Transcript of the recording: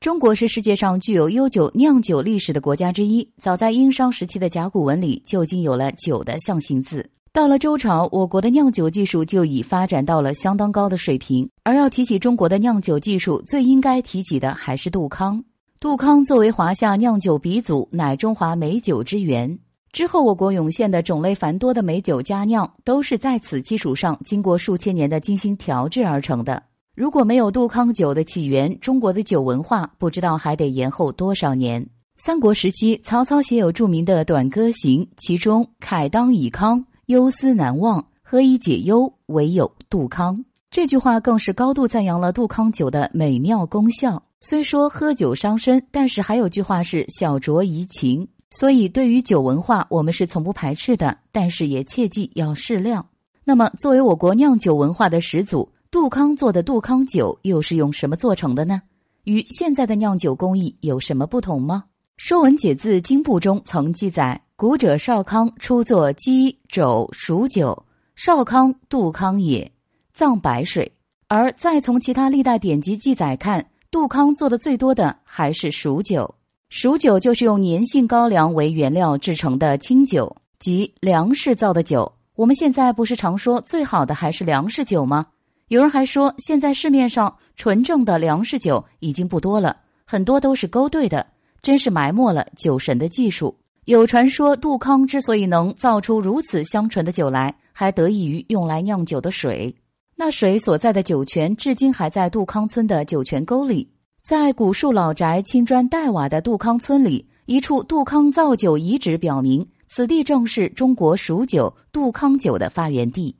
中国是世界上具有悠久酿酒历史的国家之一。早在殷商时期的甲骨文里就已经有了“酒”的象形字。到了周朝，我国的酿酒技术就已发展到了相当高的水平。而要提起中国的酿酒技术，最应该提起的还是杜康。杜康作为华夏酿酒鼻祖，乃中华美酒之源。之后，我国涌现的种类繁多的美酒佳酿，都是在此基础上经过数千年的精心调制而成的。如果没有杜康酒的起源，中国的酒文化不知道还得延后多少年。三国时期，曹操写有著名的《短歌行》，其中“慨当以慷，忧思难忘，何以解忧，唯有杜康”这句话更是高度赞扬了杜康酒的美妙功效。虽说喝酒伤身，但是还有句话是“小酌怡情”，所以对于酒文化，我们是从不排斥的，但是也切记要适量。那么，作为我国酿酒文化的始祖。杜康做的杜康酒又是用什么做成的呢？与现在的酿酒工艺有什么不同吗？《说文解字》经部中曾记载：“古者少康初作鸡、肘、蜀酒，少康杜康也，藏白水。”而再从其他历代典籍记载看，杜康做的最多的还是熟酒。熟酒就是用粘性高粱为原料制成的清酒，即粮食造的酒。我们现在不是常说最好的还是粮食酒吗？有人还说，现在市面上纯正的粮食酒已经不多了，很多都是勾兑的，真是埋没了酒神的技术。有传说，杜康之所以能造出如此香醇的酒来，还得益于用来酿酒的水。那水所在的酒泉，至今还在杜康村的酒泉沟里。在古树老宅青砖黛瓦的杜康村里，一处杜康造酒遗址表明，此地正是中国蜀酒杜康酒的发源地。